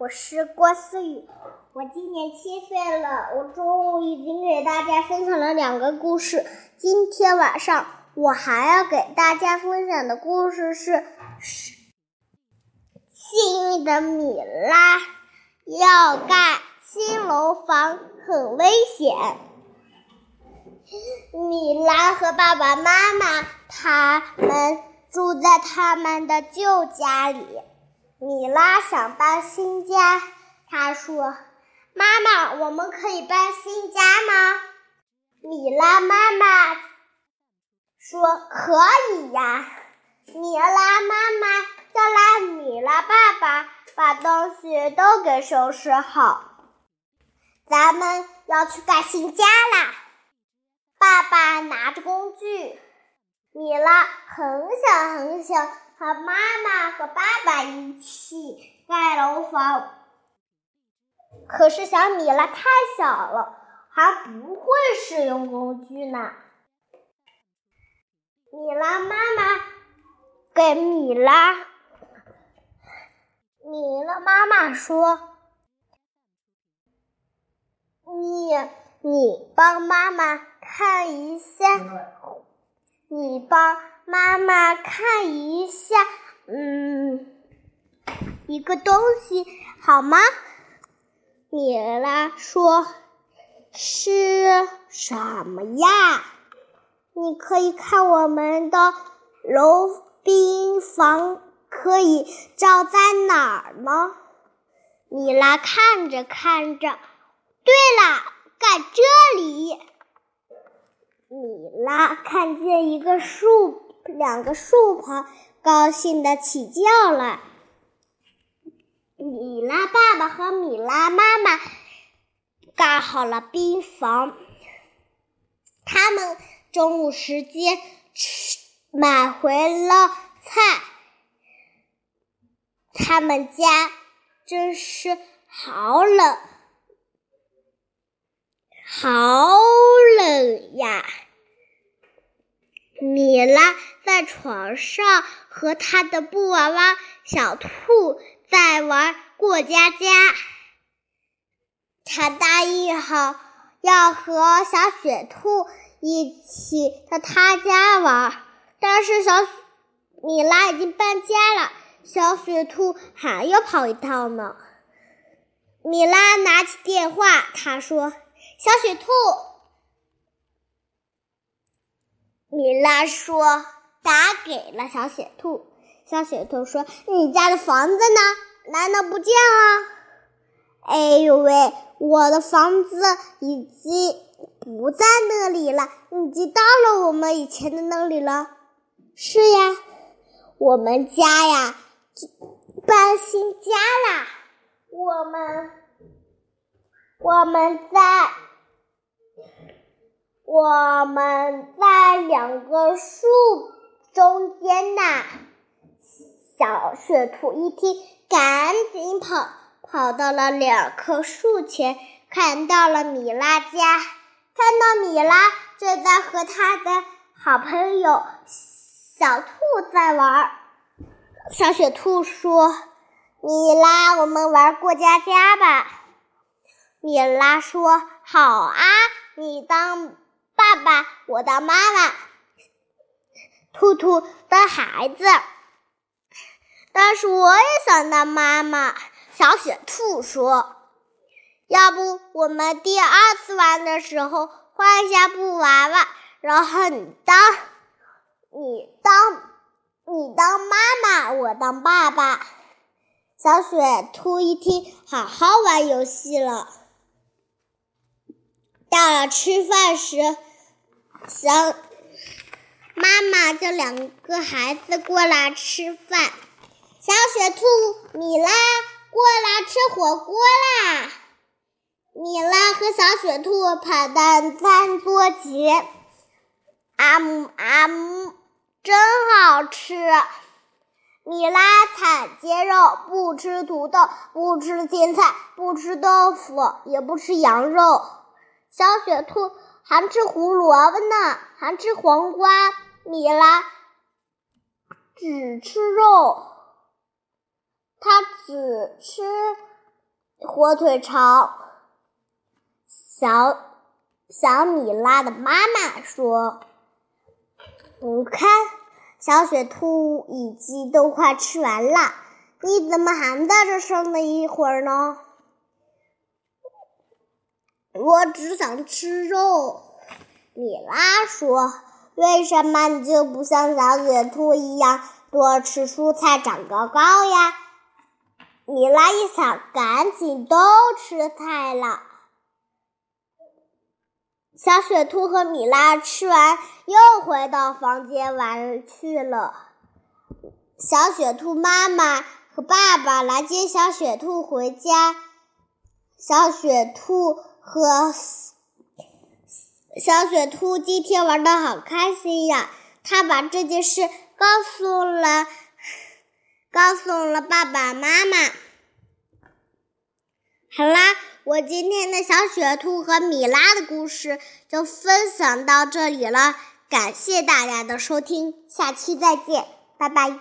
我是郭思雨，我今年七岁了。我中午已经给大家分享了两个故事，今天晚上我还要给大家分享的故事是：幸运的米拉要盖新楼房，很危险。米拉和爸爸妈妈他们住在他们的旧家里。米拉想搬新家，她说：“妈妈，我们可以搬新家吗？”米拉妈妈说：“可以呀。”米拉妈妈叫来米拉爸爸，把东西都给收拾好。咱们要去盖新家啦！爸爸拿着工具，米拉很想很想。和妈妈和爸爸一起盖楼房，可是小米拉太小了，还不会使用工具呢。米拉妈妈给米拉，米拉妈妈说：“你你帮妈妈看一下，你帮。”妈妈看一下，嗯，一个东西好吗？米拉说：“是什么呀？”你可以看我们的楼冰房可以照在哪儿吗？米拉看着看着，对了，在这里。米拉看见一个树。两个树旁高兴的起叫了。米拉爸爸和米拉妈妈盖好了冰房。他们中午时间吃买回了菜。他们家真是好冷，好冷呀！米拉在床上和他的布娃娃小兔在玩过家家。他答应好要和小雪兔一起到他家玩，但是小米拉已经搬家了，小雪兔还要跑一趟呢。米拉拿起电话，他说：“小雪兔。”米拉说：“打给了小雪兔。”小雪兔说：“你家的房子呢？难道不见了？”“哎呦喂，我的房子已经不在那里了，已经到了我们以前的那里了。”“是呀，我们家呀，搬新家啦。我们，我们在。”我们在两个树中间呢。小雪兔一听，赶紧跑，跑到了两棵树前，看到了米拉家，看到米拉正在和他的好朋友小兔在玩。小雪兔说：“米拉，我们玩过家家吧。”米拉说：“好啊，你当。”爸爸，我当妈妈，兔兔的孩子，但是我也想当妈妈。小雪兔说：“要不我们第二次玩的时候换一下布娃娃，然后你当，你当，你当妈妈，我当爸爸。”小雪兔一听，好好玩游戏了。到了吃饭时。小妈妈叫两个孩子过来吃饭。小雪兔、米拉过来吃火锅啦！米拉和小雪兔跑到餐桌前，啊姆啊姆，真好吃！米拉采鸡肉，不吃土豆，不吃青菜，不吃豆腐，也不吃羊肉。小雪兔。还吃胡萝卜呢，还吃黄瓜。米拉只吃肉，他只吃火腿肠。小小米拉的妈妈说：“你看，小雪兔以及都快吃完了，你怎么还在这剩了一会儿呢？”我只想吃肉。米拉说：“为什么你就不像小雪兔一样多吃蔬菜长高高呀？”米拉一想，赶紧都吃菜了。小雪兔和米拉吃完，又回到房间玩去了。小雪兔妈妈和爸爸来接小雪兔回家。小雪兔和小雪兔今天玩的好开心呀！他把这件事告诉了告诉了爸爸妈妈。好啦。我今天的小雪兔和米拉的故事就分享到这里了，感谢大家的收听，下期再见，拜拜。